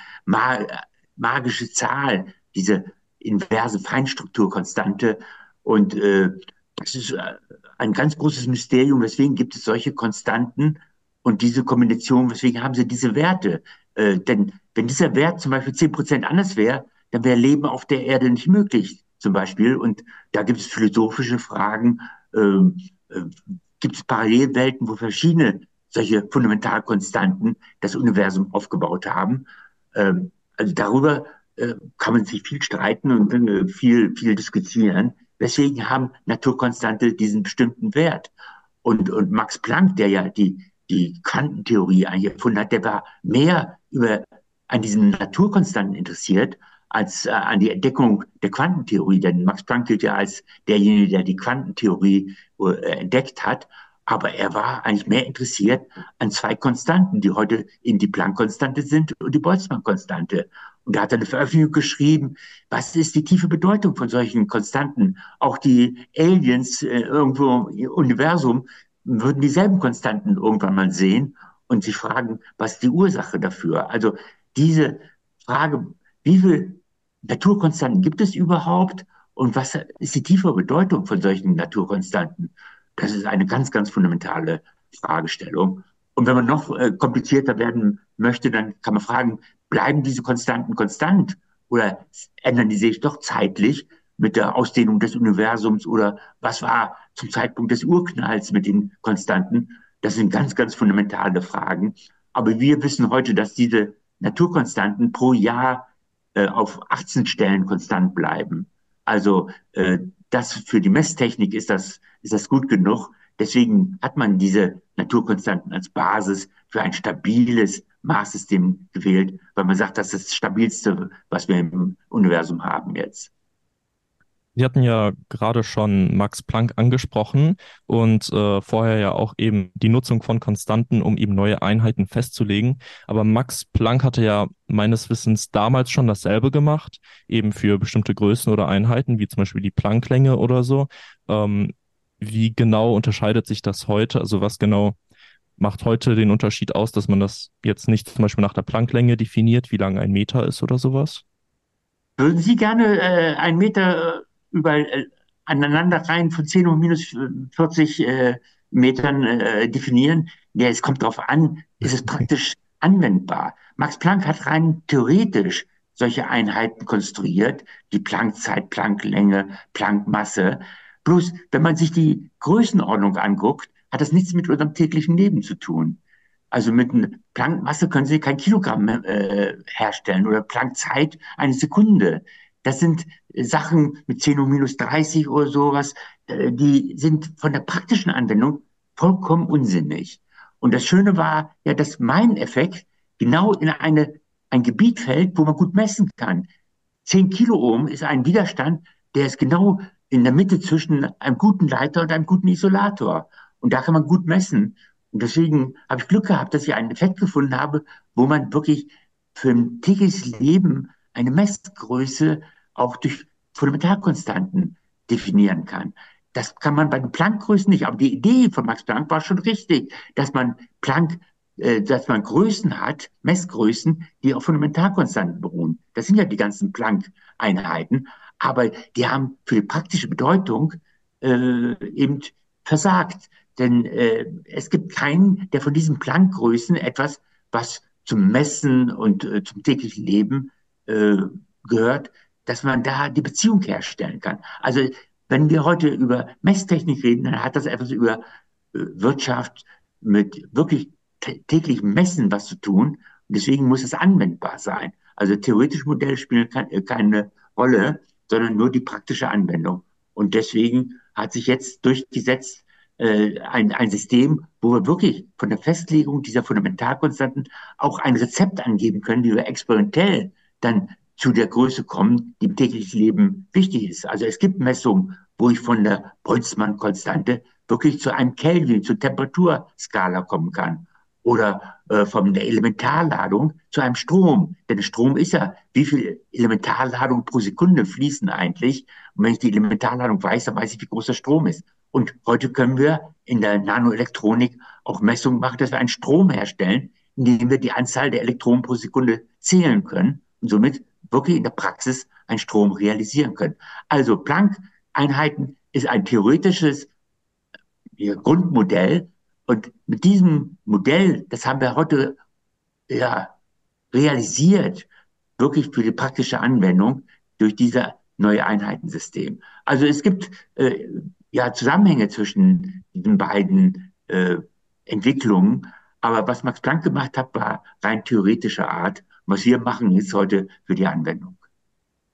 magische Zahl, diese inverse Feinstrukturkonstante. Und äh, das ist äh, ein ganz großes Mysterium. Weswegen gibt es solche Konstanten und diese Kombination? Weswegen haben sie diese Werte? Äh, denn wenn dieser Wert zum Beispiel 10 Prozent anders wäre, dann wäre Leben auf der Erde nicht möglich, zum Beispiel. Und da gibt es philosophische Fragen. Ähm, äh, gibt es Parallelwelten, wo verschiedene solche Fundamentalkonstanten das Universum aufgebaut haben? Ähm, also darüber äh, kann man sich viel streiten und äh, viel, viel diskutieren. Weswegen haben Naturkonstante diesen bestimmten Wert? Und, und Max Planck, der ja die, die Quantentheorie eigentlich erfunden hat, der war mehr über an diesen Naturkonstanten interessiert als äh, an die Entdeckung der Quantentheorie. Denn Max Planck gilt ja als derjenige, der die Quantentheorie äh, entdeckt hat. Aber er war eigentlich mehr interessiert an zwei Konstanten, die heute in die Planck-Konstante sind und die Boltzmann-Konstante. Und da hat er eine Veröffentlichung geschrieben, was ist die tiefe Bedeutung von solchen Konstanten? Auch die Aliens äh, irgendwo im Universum würden dieselben Konstanten irgendwann mal sehen und sich fragen, was ist die Ursache dafür? Also diese Frage, wie viele Naturkonstanten gibt es überhaupt und was ist die tiefe Bedeutung von solchen Naturkonstanten? Das ist eine ganz, ganz fundamentale Fragestellung. Und wenn man noch äh, komplizierter werden möchte, dann kann man fragen, bleiben diese Konstanten konstant oder ändern die sich doch zeitlich mit der Ausdehnung des Universums oder was war zum Zeitpunkt des Urknalls mit den Konstanten? Das sind ganz, ganz fundamentale Fragen. Aber wir wissen heute, dass diese Naturkonstanten pro Jahr äh, auf 18 Stellen konstant bleiben. Also äh, das für die Messtechnik ist das, ist das gut genug. Deswegen hat man diese Naturkonstanten als Basis für ein stabiles Maßsystem gewählt, weil man sagt, das ist das Stabilste, was wir im Universum haben jetzt. Sie hatten ja gerade schon Max Planck angesprochen und äh, vorher ja auch eben die Nutzung von Konstanten, um eben neue Einheiten festzulegen. Aber Max Planck hatte ja meines Wissens damals schon dasselbe gemacht, eben für bestimmte Größen oder Einheiten, wie zum Beispiel die Plancklänge oder so. Ähm, wie genau unterscheidet sich das heute? Also was genau macht heute den Unterschied aus, dass man das jetzt nicht zum Beispiel nach der Plancklänge definiert, wie lang ein Meter ist oder sowas? Würden Sie gerne äh, einen Meter äh, überall äh, Aneinanderreihen von 10 hoch minus 40 äh, Metern äh, definieren. Ja, es kommt darauf an, ist es praktisch anwendbar. Max Planck hat rein theoretisch solche Einheiten konstruiert, die Planckzeit, Plancklänge, Planckmasse. Bloß, wenn man sich die Größenordnung anguckt, hat das nichts mit unserem täglichen Leben zu tun. Also mit einer Planckmasse können Sie kein Kilogramm äh, herstellen oder Planckzeit eine Sekunde. Das sind Sachen mit 10 hoch minus 30 oder sowas, äh, die sind von der praktischen Anwendung vollkommen unsinnig. Und das Schöne war ja, dass mein Effekt genau in eine, ein Gebiet fällt, wo man gut messen kann. 10 Kiloohm ist ein Widerstand, der ist genau in der Mitte zwischen einem guten Leiter und einem guten Isolator. Und da kann man gut messen. Und deswegen habe ich Glück gehabt, dass ich einen Effekt gefunden habe, wo man wirklich für ein tägliches Leben eine Messgröße auch durch Fundamentalkonstanten definieren kann. Das kann man bei den Planck-Größen nicht. Aber die Idee von Max Planck war schon richtig, dass man Planck, äh, dass man Größen hat, Messgrößen, die auf Fundamentalkonstanten beruhen. Das sind ja die ganzen Planck-Einheiten. Aber die haben für die praktische Bedeutung äh, eben versagt. Denn äh, es gibt keinen, der von diesen Planck-Größen etwas, was zum Messen und äh, zum täglichen Leben äh, gehört, dass man da die Beziehung herstellen kann. Also wenn wir heute über Messtechnik reden, dann hat das etwas über äh, Wirtschaft mit wirklich täglichem Messen was zu tun. Und deswegen muss es anwendbar sein. Also theoretische Modelle spielen äh, keine Rolle, sondern nur die praktische Anwendung. Und deswegen hat sich jetzt durchgesetzt äh, ein, ein System, wo wir wirklich von der Festlegung dieser Fundamentalkonstanten auch ein Rezept angeben können, wie wir experimentell dann zu der Größe kommen, die im täglichen Leben wichtig ist. Also es gibt Messungen, wo ich von der Boltzmann-Konstante wirklich zu einem Kelvin, zur Temperaturskala kommen kann. Oder äh, von der Elementarladung zu einem Strom. Denn Strom ist ja, wie viel Elementarladung pro Sekunde fließen eigentlich. Und wenn ich die Elementarladung weiß, dann weiß ich, wie groß der Strom ist. Und heute können wir in der Nanoelektronik auch Messungen machen, dass wir einen Strom herstellen, indem wir die Anzahl der Elektronen pro Sekunde zählen können und somit wirklich in der Praxis einen Strom realisieren können. Also Planck-Einheiten ist ein theoretisches Grundmodell und mit diesem Modell, das haben wir heute ja, realisiert, wirklich für die praktische Anwendung durch dieser neue Einheitensystem. Also es gibt äh, ja Zusammenhänge zwischen diesen beiden äh, Entwicklungen, aber was Max Planck gemacht hat, war rein theoretischer Art was wir machen, ist heute für die Anwendung.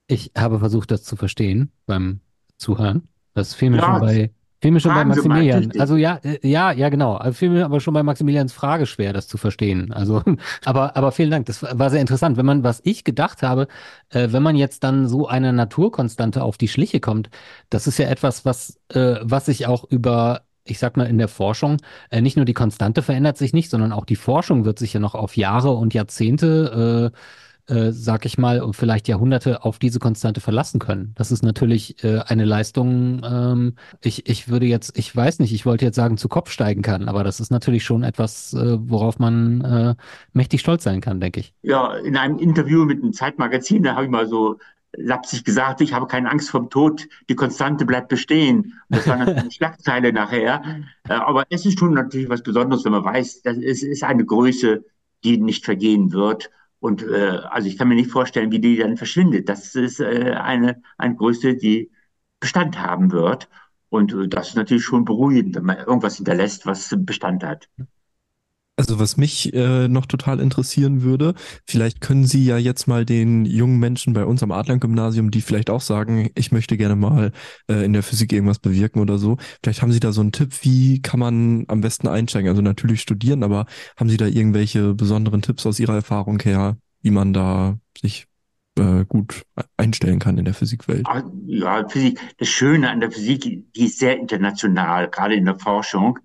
Ich habe versucht, das zu verstehen beim Zuhören. Das fiel mir ja, schon bei, fiel mir schon bei Maximilian. Also ja, äh, ja, ja, genau. Also fiel mir aber schon bei Maximilians Frage schwer, das zu verstehen. Also, <laughs> aber, aber vielen Dank. Das war sehr interessant. Wenn man, was ich gedacht habe, äh, wenn man jetzt dann so eine Naturkonstante auf die Schliche kommt, das ist ja etwas, was, äh, was sich auch über ich sag mal, in der Forschung, äh, nicht nur die Konstante verändert sich nicht, sondern auch die Forschung wird sich ja noch auf Jahre und Jahrzehnte, äh, äh, sag ich mal, und vielleicht Jahrhunderte auf diese Konstante verlassen können. Das ist natürlich äh, eine Leistung, ähm, ich, ich würde jetzt, ich weiß nicht, ich wollte jetzt sagen, zu Kopf steigen kann, aber das ist natürlich schon etwas, äh, worauf man äh, mächtig stolz sein kann, denke ich. Ja, in einem Interview mit einem Zeitmagazin, da habe ich mal so lapsig gesagt, ich habe keine Angst vom Tod, die Konstante bleibt bestehen. Das war natürlich eine <laughs> Schlagzeile nachher. Äh, aber es ist schon natürlich was Besonderes, wenn man weiß, das ist, ist eine Größe, die nicht vergehen wird. Und äh, also ich kann mir nicht vorstellen, wie die dann verschwindet. Das ist äh, eine, eine Größe, die Bestand haben wird. Und äh, das ist natürlich schon beruhigend, wenn man irgendwas hinterlässt, was Bestand hat. Also was mich äh, noch total interessieren würde, vielleicht können Sie ja jetzt mal den jungen Menschen bei uns am Adlern-Gymnasium, die vielleicht auch sagen, ich möchte gerne mal äh, in der Physik irgendwas bewirken oder so, vielleicht haben Sie da so einen Tipp, wie kann man am besten einsteigen? Also natürlich studieren, aber haben Sie da irgendwelche besonderen Tipps aus Ihrer Erfahrung her, wie man da sich äh, gut einstellen kann in der Physikwelt? Ah, ja, Physik, das Schöne an der Physik, die ist sehr international, gerade in der Forschung.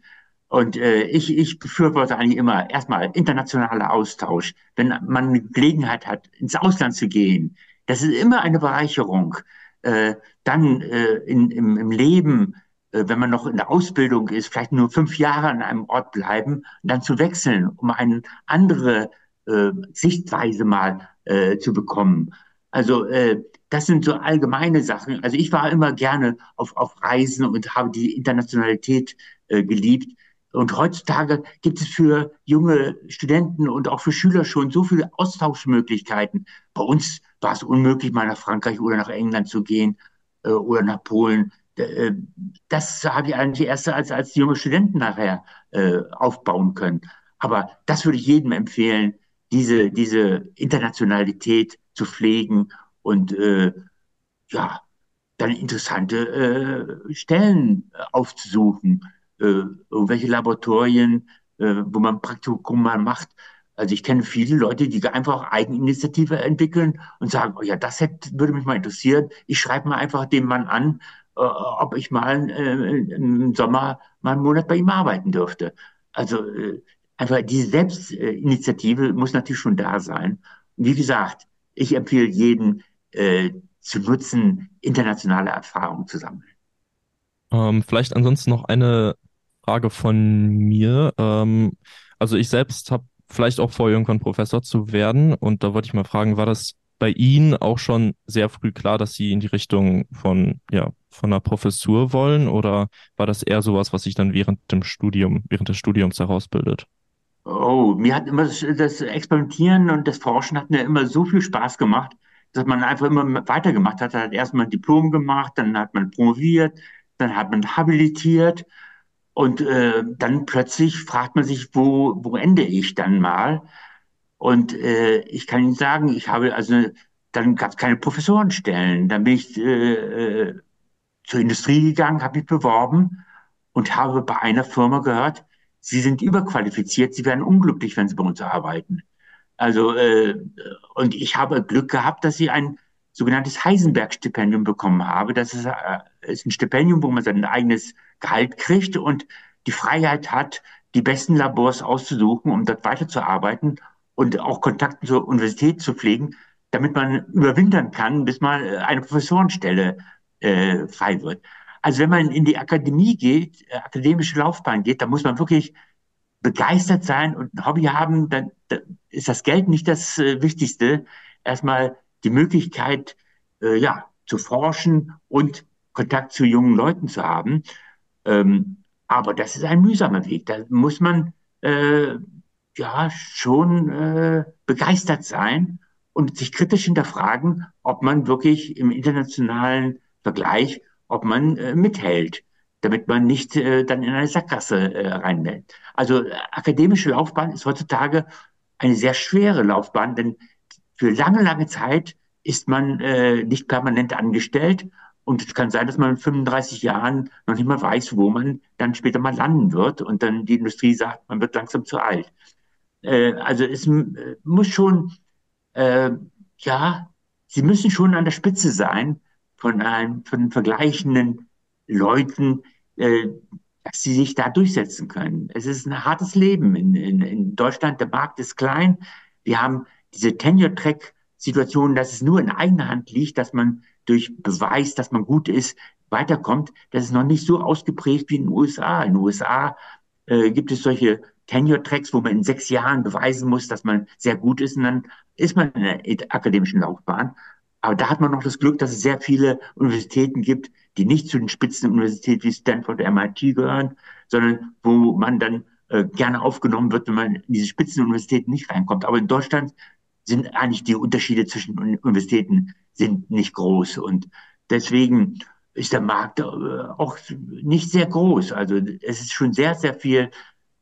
Und äh, ich, ich befürworte eigentlich immer erstmal internationaler Austausch. Wenn man eine Gelegenheit hat, ins Ausland zu gehen, das ist immer eine Bereicherung. Äh, dann äh, in, im, im Leben, äh, wenn man noch in der Ausbildung ist, vielleicht nur fünf Jahre an einem Ort bleiben, dann zu wechseln, um eine andere äh, Sichtweise mal äh, zu bekommen. Also äh, das sind so allgemeine Sachen. Also ich war immer gerne auf, auf Reisen und habe die Internationalität äh, geliebt. Und heutzutage gibt es für junge Studenten und auch für Schüler schon so viele Austauschmöglichkeiten. Bei uns war es unmöglich, mal nach Frankreich oder nach England zu gehen äh, oder nach Polen. Äh, das habe ich eigentlich erst als, als junge Studenten nachher äh, aufbauen können. Aber das würde ich jedem empfehlen, diese, diese Internationalität zu pflegen und äh, ja, dann interessante äh, Stellen aufzusuchen irgendwelche Laboratorien, äh, wo man Praktikum mal macht. Also ich kenne viele Leute, die einfach Eigeninitiative entwickeln und sagen, oh ja, das hätte, würde mich mal interessieren. Ich schreibe mal einfach dem Mann an, äh, ob ich mal äh, im Sommer mal einen Monat bei ihm arbeiten dürfte. Also äh, einfach diese Selbstinitiative muss natürlich schon da sein. Und wie gesagt, ich empfehle jedem äh, zu nutzen, internationale Erfahrungen zu sammeln. Ähm, vielleicht ansonsten noch eine Frage von mir. Ähm, also ich selbst habe vielleicht auch vor, irgendwann Professor zu werden. Und da wollte ich mal fragen, war das bei Ihnen auch schon sehr früh klar, dass Sie in die Richtung von, ja, von einer Professur wollen? Oder war das eher sowas, was sich dann während dem Studium, während des Studiums herausbildet? Oh, mir hat immer das, Experimentieren und das Forschen hat mir immer so viel Spaß gemacht, dass man einfach immer weitergemacht hat. Hat erstmal ein Diplom gemacht, dann hat man promoviert, dann hat man habilitiert und äh, dann plötzlich fragt man sich, wo, wo ende ich dann mal? Und äh, ich kann Ihnen sagen, ich habe also, dann gab es keine Professorenstellen. Dann bin ich äh, äh, zur Industrie gegangen, habe mich beworben und habe bei einer Firma gehört, Sie sind überqualifiziert, Sie werden unglücklich, wenn Sie bei uns arbeiten. Also, äh, und ich habe Glück gehabt, dass Sie ein sogenanntes Heisenberg-Stipendium bekommen habe. Das ist, äh, ist ein Stipendium, wo man sein eigenes Gehalt kriegt und die Freiheit hat, die besten Labors auszusuchen, um dort weiterzuarbeiten und auch Kontakte zur Universität zu pflegen, damit man überwintern kann, bis mal äh, eine Professorenstelle äh, frei wird. Also wenn man in die Akademie geht, äh, akademische Laufbahn geht, dann muss man wirklich begeistert sein und ein Hobby haben, dann, dann ist das Geld nicht das äh, Wichtigste. Erstmal die Möglichkeit, äh, ja, zu forschen und Kontakt zu jungen Leuten zu haben. Ähm, aber das ist ein mühsamer Weg. Da muss man äh, ja schon äh, begeistert sein und sich kritisch hinterfragen, ob man wirklich im internationalen Vergleich, ob man äh, mithält, damit man nicht äh, dann in eine Sackgasse äh, reinmeldet. Also äh, akademische Laufbahn ist heutzutage eine sehr schwere Laufbahn, denn für lange, lange Zeit ist man äh, nicht permanent angestellt. Und es kann sein, dass man in 35 Jahren noch nicht mal weiß, wo man dann später mal landen wird. Und dann die Industrie sagt, man wird langsam zu alt. Äh, also es äh, muss schon, äh, ja, sie müssen schon an der Spitze sein von, einem, von vergleichenden Leuten, äh, dass sie sich da durchsetzen können. Es ist ein hartes Leben in, in, in Deutschland. Der Markt ist klein. Wir haben diese Tenure-Track-Situation, dass es nur in eigener Hand liegt, dass man durch Beweis, dass man gut ist, weiterkommt. Das ist noch nicht so ausgeprägt wie in den USA. In den USA äh, gibt es solche Tenure-Tracks, wo man in sechs Jahren beweisen muss, dass man sehr gut ist und dann ist man in der akademischen Laufbahn. Aber da hat man noch das Glück, dass es sehr viele Universitäten gibt, die nicht zu den Spitzenuniversitäten wie Stanford, MIT gehören, sondern wo man dann äh, gerne aufgenommen wird, wenn man in diese Spitzenuniversitäten nicht reinkommt. Aber in Deutschland sind eigentlich die Unterschiede zwischen Universitäten sind nicht groß und deswegen ist der Markt äh, auch nicht sehr groß. Also es ist schon sehr, sehr viel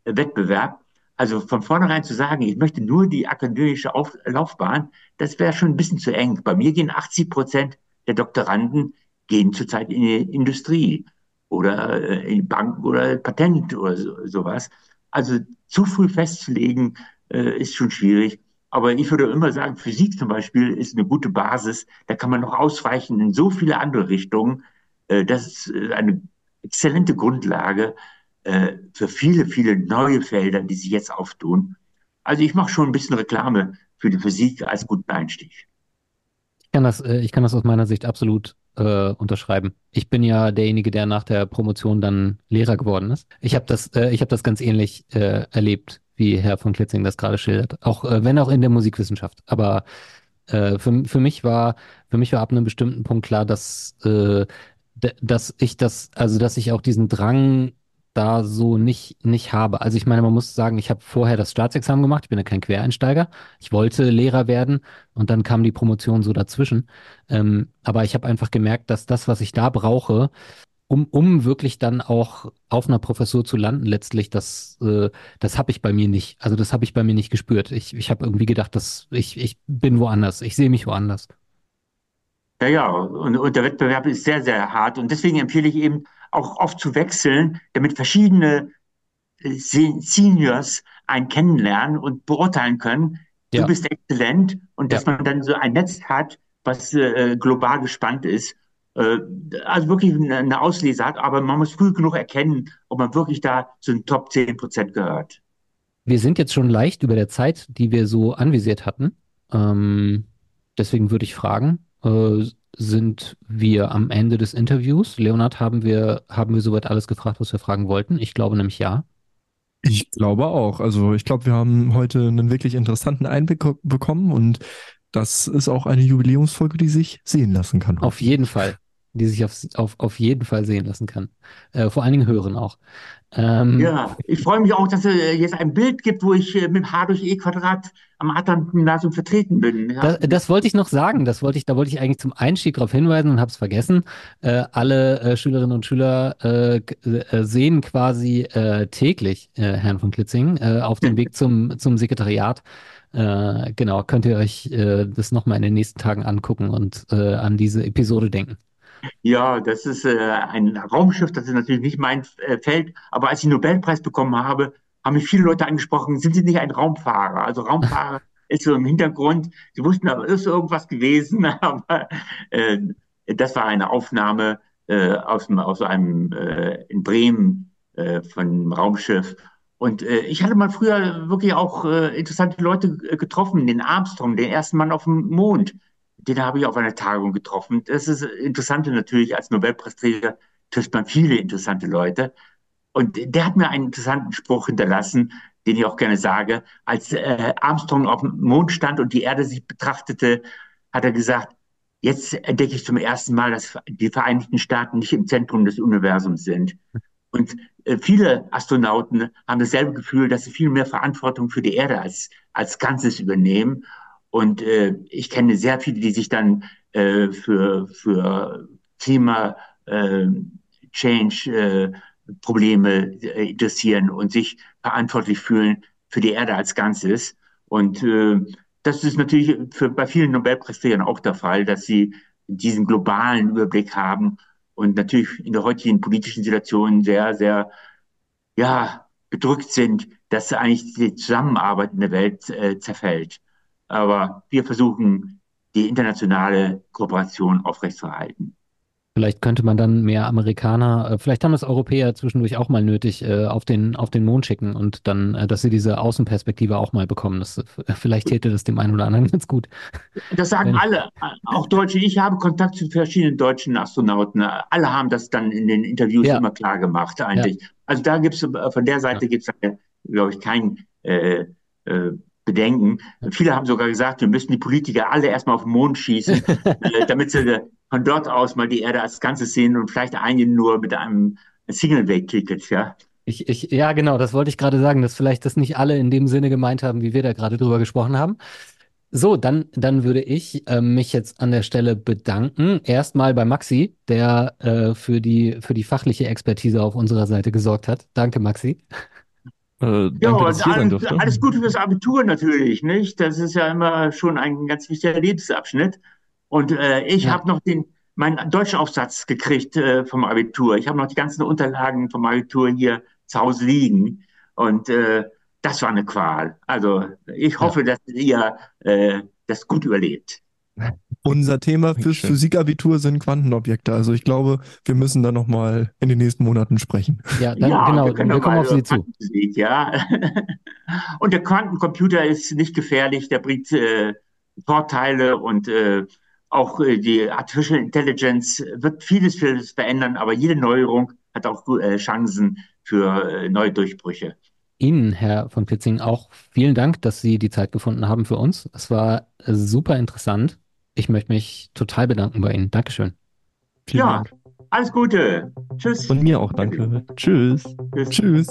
Wettbewerb. Also von vornherein zu sagen, ich möchte nur die akademische Auf Laufbahn, das wäre schon ein bisschen zu eng. Bei mir gehen 80 Prozent der Doktoranden gehen zurzeit in die Industrie oder äh, in Banken oder Patent oder so, sowas. Also zu früh festzulegen äh, ist schon schwierig. Aber ich würde immer sagen, Physik zum Beispiel ist eine gute Basis. Da kann man noch ausweichen in so viele andere Richtungen. Äh, das ist äh, eine exzellente Grundlage äh, für viele, viele neue Felder, die sich jetzt auftun. Also ich mache schon ein bisschen Reklame für die Physik als guten Einstieg. Ich kann das, ich kann das aus meiner Sicht absolut äh, unterschreiben. Ich bin ja derjenige, der nach der Promotion dann Lehrer geworden ist. Ich habe das, äh, ich habe das ganz ähnlich äh, erlebt, wie Herr von Klitzing das gerade schildert. Auch äh, wenn auch in der Musikwissenschaft. Aber äh, für, für mich war, für mich war ab einem bestimmten Punkt klar, dass, äh, dass ich das, also dass ich auch diesen Drang da so nicht, nicht habe. Also ich meine, man muss sagen, ich habe vorher das Staatsexamen gemacht, ich bin ja kein Quereinsteiger. Ich wollte Lehrer werden und dann kam die Promotion so dazwischen. Ähm, aber ich habe einfach gemerkt, dass das, was ich da brauche, um, um wirklich dann auch auf einer Professur zu landen, letztlich, das, äh, das habe ich bei mir nicht. Also das habe ich bei mir nicht gespürt. Ich, ich habe irgendwie gedacht, dass ich, ich bin woanders, ich sehe mich woanders. Ja, ja, und, und der Wettbewerb ist sehr, sehr hart. Und deswegen empfehle ich eben, auch oft zu wechseln, damit verschiedene äh, Seniors einen kennenlernen und beurteilen können, du ja. bist exzellent und dass ja. man dann so ein Netz hat, was äh, global gespannt ist. Äh, also wirklich eine, eine Auslese hat, aber man muss früh genug erkennen, ob man wirklich da zu den Top 10 Prozent gehört. Wir sind jetzt schon leicht über der Zeit, die wir so anvisiert hatten. Ähm, deswegen würde ich fragen, äh, sind wir am Ende des Interviews. Leonard, haben wir, haben wir soweit alles gefragt, was wir fragen wollten? Ich glaube nämlich ja. Ich glaube auch. Also ich glaube, wir haben heute einen wirklich interessanten Einblick bekommen und das ist auch eine Jubiläumsfolge, die sich sehen lassen kann. Auf jeden Fall die sich auf, auf, auf jeden Fall sehen lassen kann. Äh, vor allen Dingen hören auch. Ähm, ja, ich freue mich auch, dass es jetzt ein Bild gibt, wo ich äh, mit H durch E Quadrat am Adam-Gymnasium vertreten bin. Ja. Das, das, wollte ich noch sagen. Das wollte ich, da wollte ich eigentlich zum Einstieg darauf hinweisen und habe es vergessen. Äh, alle äh, Schülerinnen und Schüler äh, äh, sehen quasi täglich Herrn von Klitzing auf dem <laughs> Weg zum, zum Sekretariat. genau, könnt ihr euch das nochmal in den nächsten Tagen angucken und an diese Episode denken. Ja, das ist äh, ein Raumschiff, das ist natürlich nicht mein äh, Feld. Aber als ich den Nobelpreis bekommen habe, haben mich viele Leute angesprochen, sind Sie nicht ein Raumfahrer? Also Raumfahrer <laughs> ist so im Hintergrund. Sie wussten, da ist irgendwas gewesen, <laughs> aber äh, das war eine Aufnahme äh, aus, aus einem äh, in Bremen äh, von einem Raumschiff. Und äh, ich hatte mal früher wirklich auch äh, interessante Leute äh, getroffen, den Armstrong, den ersten Mann auf dem Mond den habe ich auf einer Tagung getroffen. Das ist interessant natürlich, als Nobelpreisträger trifft man viele interessante Leute. Und der hat mir einen interessanten Spruch hinterlassen, den ich auch gerne sage. Als äh, Armstrong auf dem Mond stand und die Erde sich betrachtete, hat er gesagt, jetzt entdecke ich zum ersten Mal, dass die Vereinigten Staaten nicht im Zentrum des Universums sind. Und äh, viele Astronauten haben dasselbe Gefühl, dass sie viel mehr Verantwortung für die Erde als, als Ganzes übernehmen. Und äh, ich kenne sehr viele, die sich dann äh, für, für Klima äh, Change Probleme äh, interessieren und sich verantwortlich fühlen für die Erde als Ganzes. Und äh, das ist natürlich für, bei vielen Nobelpreisträgern auch der Fall, dass sie diesen globalen Überblick haben und natürlich in der heutigen politischen Situation sehr, sehr, ja, bedrückt sind, dass eigentlich die Zusammenarbeit in der Welt äh, zerfällt. Aber wir versuchen, die internationale Kooperation aufrechtzuerhalten. Vielleicht könnte man dann mehr Amerikaner, äh, vielleicht haben das Europäer zwischendurch auch mal nötig, äh, auf den, auf den Mond schicken und dann, äh, dass sie diese Außenperspektive auch mal bekommen. Das, vielleicht täte das dem einen oder anderen <laughs> ganz gut. Das sagen Wenn- alle, auch Deutsche. Ich habe Kontakt zu verschiedenen deutschen Astronauten. Alle haben das dann in den Interviews Ja. immer klar gemacht, eigentlich. Also da gibt es, von der Seite gibt es, glaube ich, kein äh, äh, Bedenken. Viele haben sogar gesagt, wir müssen die Politiker alle erstmal auf den Mond schießen, <laughs> äh, damit sie von dort aus mal die Erde als Ganzes sehen und vielleicht einen nur mit einem Single-Day-Ticket, ja. Ich, ich, ja, genau, das wollte ich gerade sagen, dass vielleicht das nicht alle in dem Sinne gemeint haben, wie wir da gerade drüber gesprochen haben. So, dann, dann würde ich äh, mich jetzt an der Stelle bedanken. Erstmal bei Maxi, der äh, für die, für die fachliche Expertise auf unserer Seite gesorgt hat. Danke, Maxi. Äh, Ja, danke, und durfte. alles, alles Gute fürs Abitur natürlich, nicht? Das ist ja immer schon ein ganz wichtiger Lebensabschnitt. Und äh, ich Ja. habe noch den, meinen Deutschaufsatz gekriegt äh, vom Abitur. Ich habe noch die ganzen Unterlagen vom Abitur hier zu Hause liegen. Und äh, das war eine Qual. Also ich hoffe, dass ihr äh, das gut überlebt. Unser Thema fürs. Physikabitur sind Quantenobjekte. Also ich glaube, wir müssen da nochmal in den nächsten Monaten sprechen. Ja, dann, Ja, genau, wir wir kommen auf Sie zu. Ja. <laughs> Und der Quantencomputer ist nicht gefährlich, der bringt äh, Vorteile und äh, auch äh, die Artificial Intelligence wird vieles, vieles verändern, aber jede Neuerung hat auch äh, Chancen für äh, neue Durchbrüche. Ihnen, Herr von Pitzing, auch vielen Dank, dass Sie die Zeit gefunden haben für uns. Es war äh, super interessant. Ich möchte mich total bedanken bei Ihnen. Dankeschön. Vielen Ja. Dank. Alles Gute. Tschüss. Von mir auch danke. Tschüss. Tschüss. Tschüss.